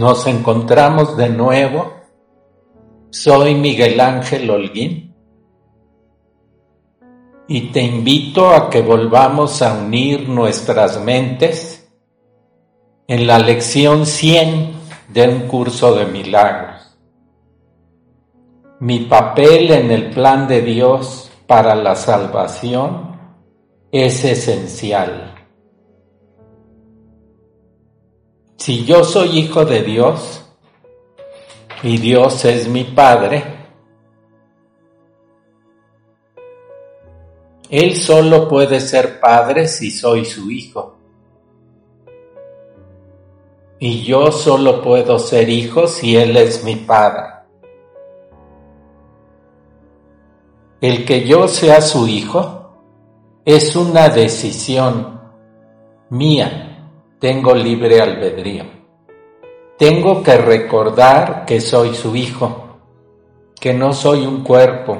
Nos encontramos de nuevo. Soy Miguel Ángel Holguín y te invito a que volvamos a unir nuestras mentes en la lección 100 de un curso de milagros. Mi papel en el plan de Dios para la salvación es esencial. Si yo soy hijo de Dios y Dios es mi Padre, Él solo puede ser Padre si soy su hijo. Y yo solo puedo ser hijo si Él es mi Padre. El que yo sea su hijo es una decisión mía tengo libre albedrío. Tengo que recordar que soy su hijo, que no soy un cuerpo,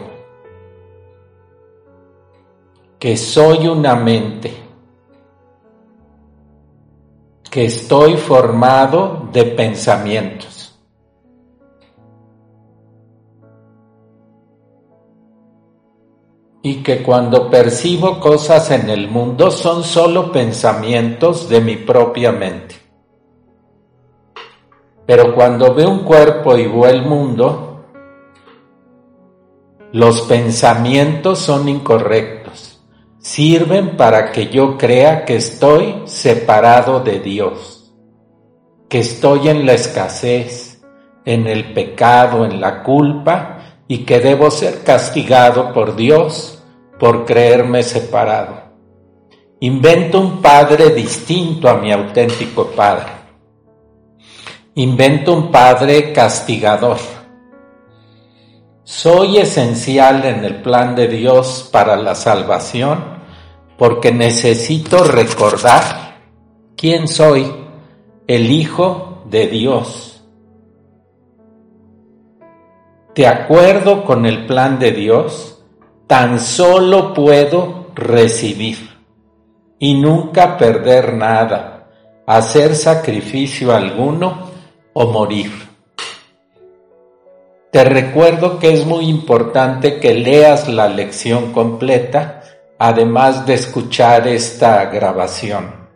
que soy una mente, que estoy formado de pensamientos. Y que cuando percibo cosas en el mundo son solo pensamientos de mi propia mente. Pero cuando veo un cuerpo y veo el mundo, los pensamientos son incorrectos. Sirven para que yo crea que estoy separado de Dios, que estoy en la escasez, en el pecado, en la culpa y que debo ser castigado por Dios por creerme separado. Invento un padre distinto a mi auténtico padre. Invento un padre castigador. Soy esencial en el plan de Dios para la salvación porque necesito recordar quién soy, el Hijo de Dios de acuerdo con el plan de Dios, tan solo puedo recibir y nunca perder nada, hacer sacrificio alguno o morir. Te recuerdo que es muy importante que leas la lección completa, además de escuchar esta grabación.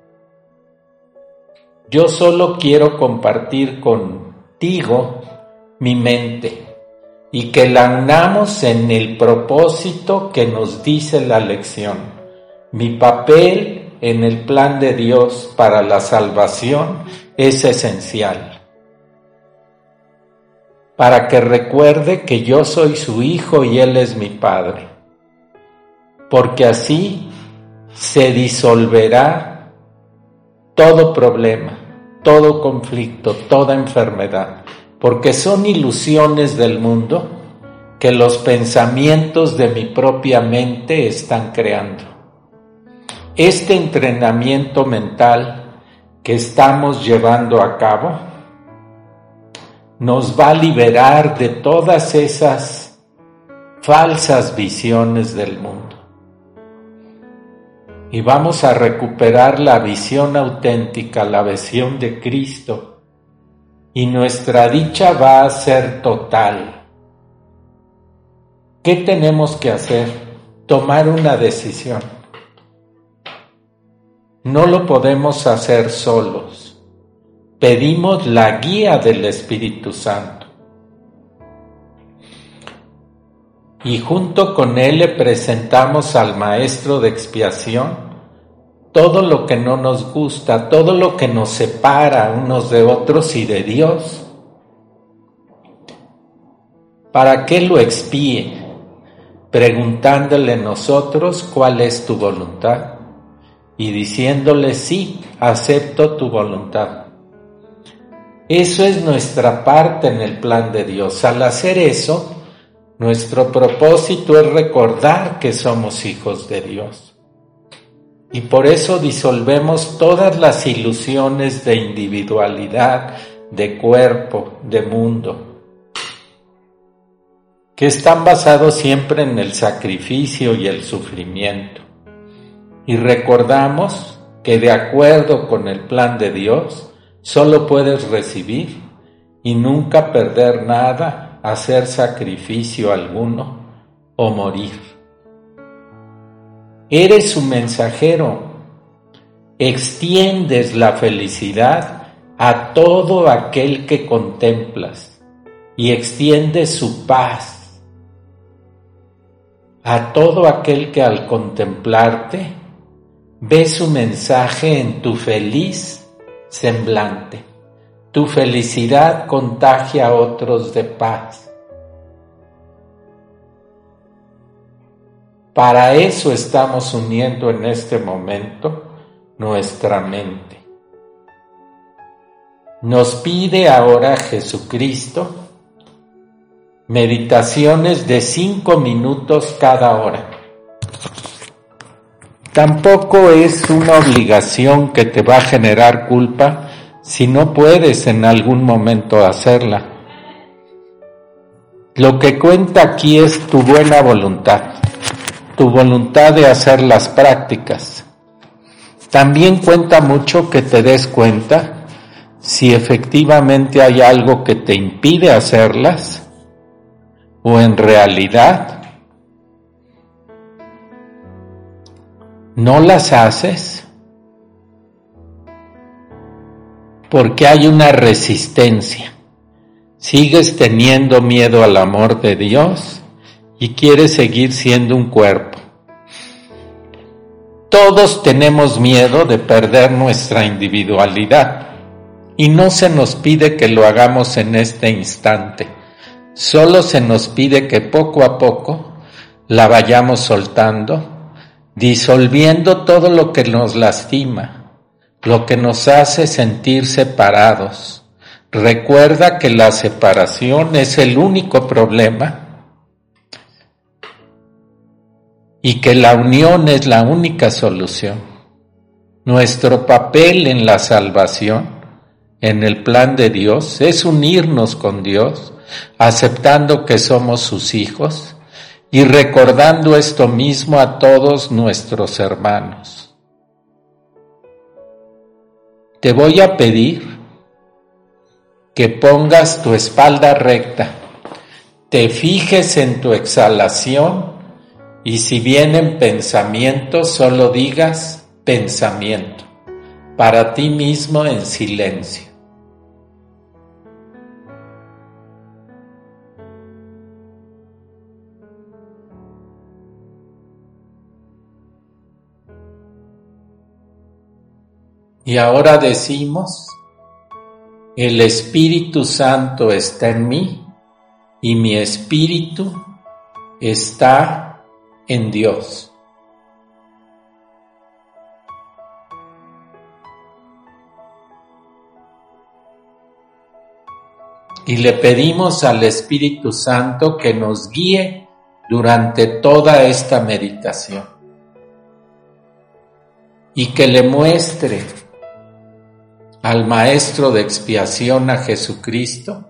Yo solo quiero compartir contigo mi mente y que la unamos en el propósito que nos dice la lección. Mi papel en el plan de Dios para la salvación es esencial. Para que recuerde que yo soy su hijo y él es mi padre. Porque así se disolverá todo problema, todo conflicto, toda enfermedad porque son ilusiones del mundo que los pensamientos de mi propia mente están creando. Este entrenamiento mental que estamos llevando a cabo nos va a liberar de todas esas falsas visiones del mundo. Y vamos a recuperar la visión auténtica, la visión de Cristo, y nuestra dicha va a ser total. ¿Qué tenemos que hacer? Tomar una decisión. No lo podemos hacer solos. Pedimos la guía del Espíritu Santo. Y junto con Él le presentamos al Maestro de Expiación todo lo que no nos gusta, todo lo que nos separa unos de otros y de Dios. ¿Para qué lo expíe? Preguntándole nosotros cuál es tu voluntad y diciéndole sí, acepto tu voluntad. Eso es nuestra parte en el plan de Dios. Al hacer eso, nuestro propósito es recordar que somos hijos de Dios. Y por eso disolvemos todas las ilusiones de individualidad, de cuerpo, de mundo, que están basados siempre en el sacrificio y el sufrimiento. Y recordamos que de acuerdo con el plan de Dios, solo puedes recibir y nunca perder nada, hacer sacrificio alguno o morir. Eres su mensajero, extiendes la felicidad a todo aquel que contemplas y extiendes su paz a todo aquel que al contemplarte ve su mensaje en tu feliz semblante. Tu felicidad contagia a otros de paz. Para eso estamos uniendo en este momento nuestra mente. Nos pide ahora Jesucristo meditaciones de cinco minutos cada hora. Tampoco es una obligación que te va a generar culpa si no puedes en algún momento hacerla. Lo que cuenta aquí es tu buena voluntad, tu voluntad de hacer las prácticas. También cuenta mucho que te des cuenta si efectivamente hay algo que te impide hacerlas o en realidad no las haces porque hay una resistencia. Sigues teniendo miedo al amor de Dios y quieres seguir siendo un cuerpo. Todos tenemos miedo de perder nuestra individualidad y no se nos pide que lo hagamos en este instante. Solo se nos pide que poco a poco la vayamos soltando disolviendo todo lo que nos lastima, lo que nos hace sentir separados. Recuerda que la separación es el único problema y que la unión es la única solución. Nuestro papel en la salvación, en el plan de Dios, es unirnos con Dios, aceptando que somos sus hijos y recordando esto mismo a todos nuestros hermanos. Te voy a pedir que pongas tu espalda recta, te fijes en tu exhalación y si vienen pensamientos, solo digas pensamiento, para ti mismo en silencio. Y ahora decimos, el Espíritu Santo está en mí y mi espíritu está en Dios. Y le pedimos al Espíritu Santo que nos guíe durante toda esta meditación y que le muestre al Maestro de expiación, a Jesucristo,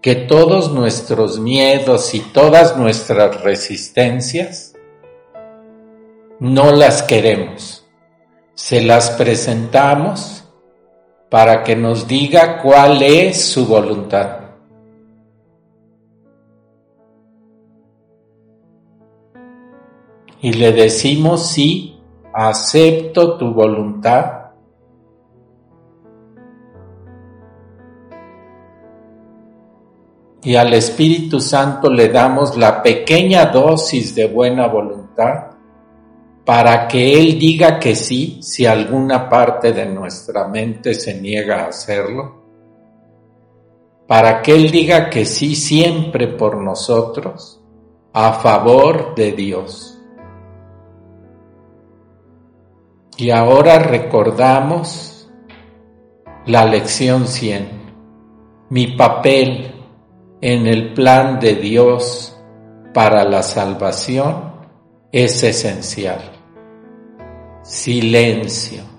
que todos nuestros miedos y todas nuestras resistencias no las queremos, se las presentamos para que nos diga cuál es su voluntad. Y le decimos sí, acepto tu voluntad y al Espíritu Santo le damos la pequeña dosis de buena voluntad para que Él diga que sí si alguna parte de nuestra mente se niega a hacerlo, para que Él diga que sí siempre por nosotros, a favor de Dios. Y ahora recordamos la lección 100, mi papel en el plan de Dios para la salvación es esencial silencio.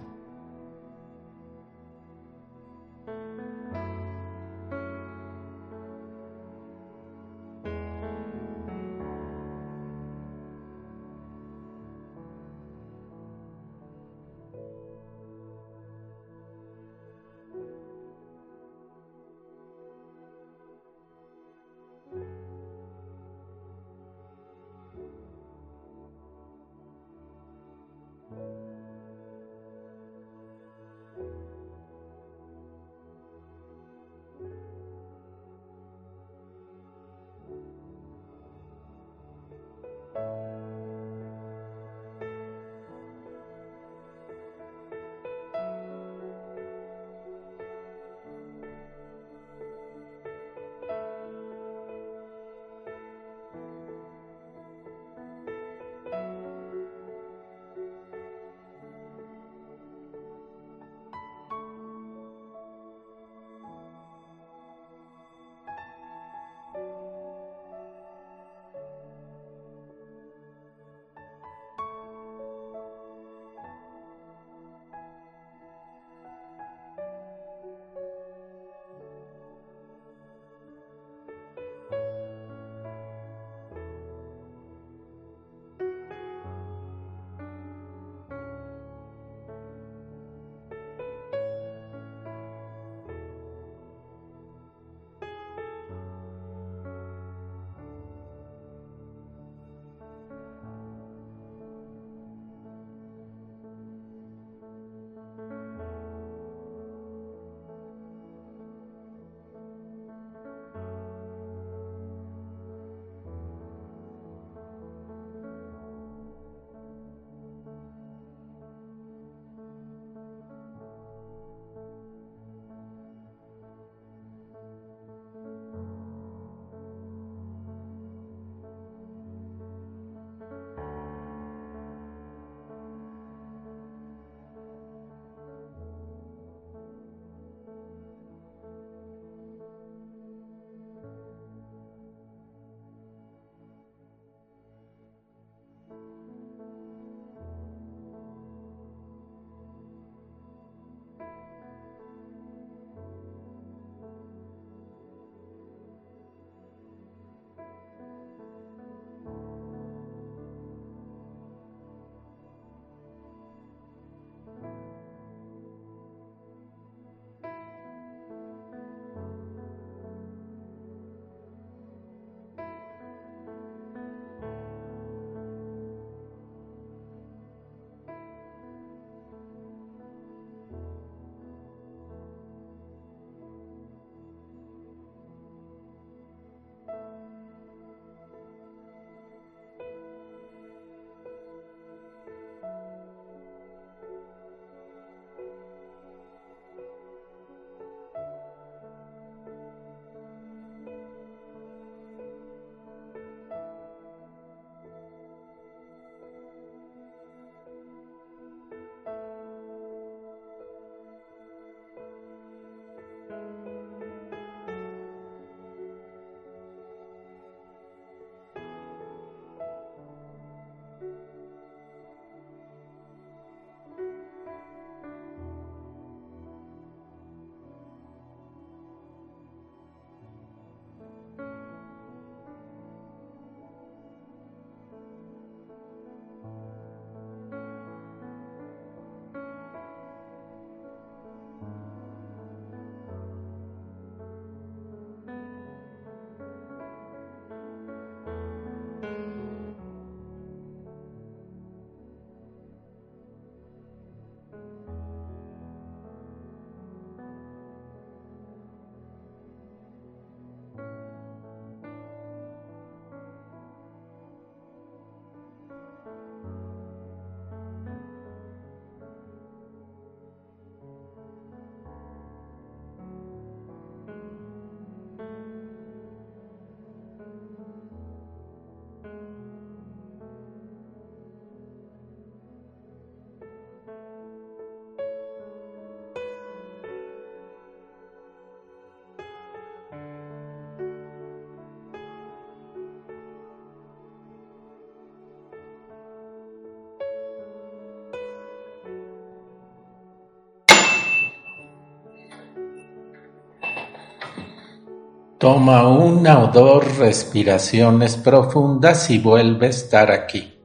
Toma una o dos respiraciones profundas y vuelve a estar aquí.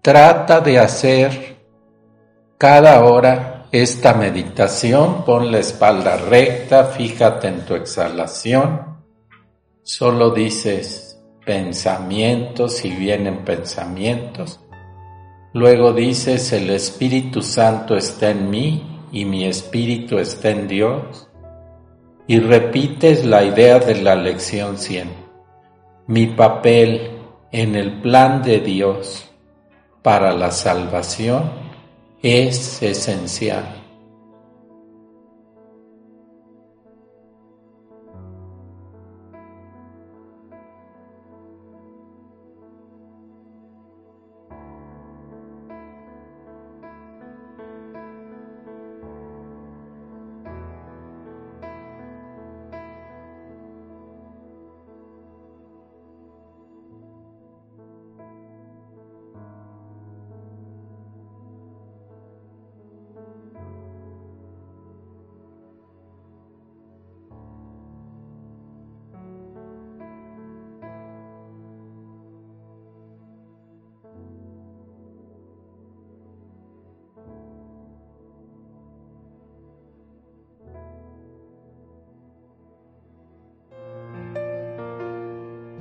Trata de hacer cada hora esta meditación, pon la espalda recta, fíjate en tu exhalación, solo dices pensamientos y vienen pensamientos, luego dices el Espíritu Santo está en mí y mi Espíritu está en Dios y repites la idea de la lección 100, mi papel en el plan de Dios para la salvación es esencial.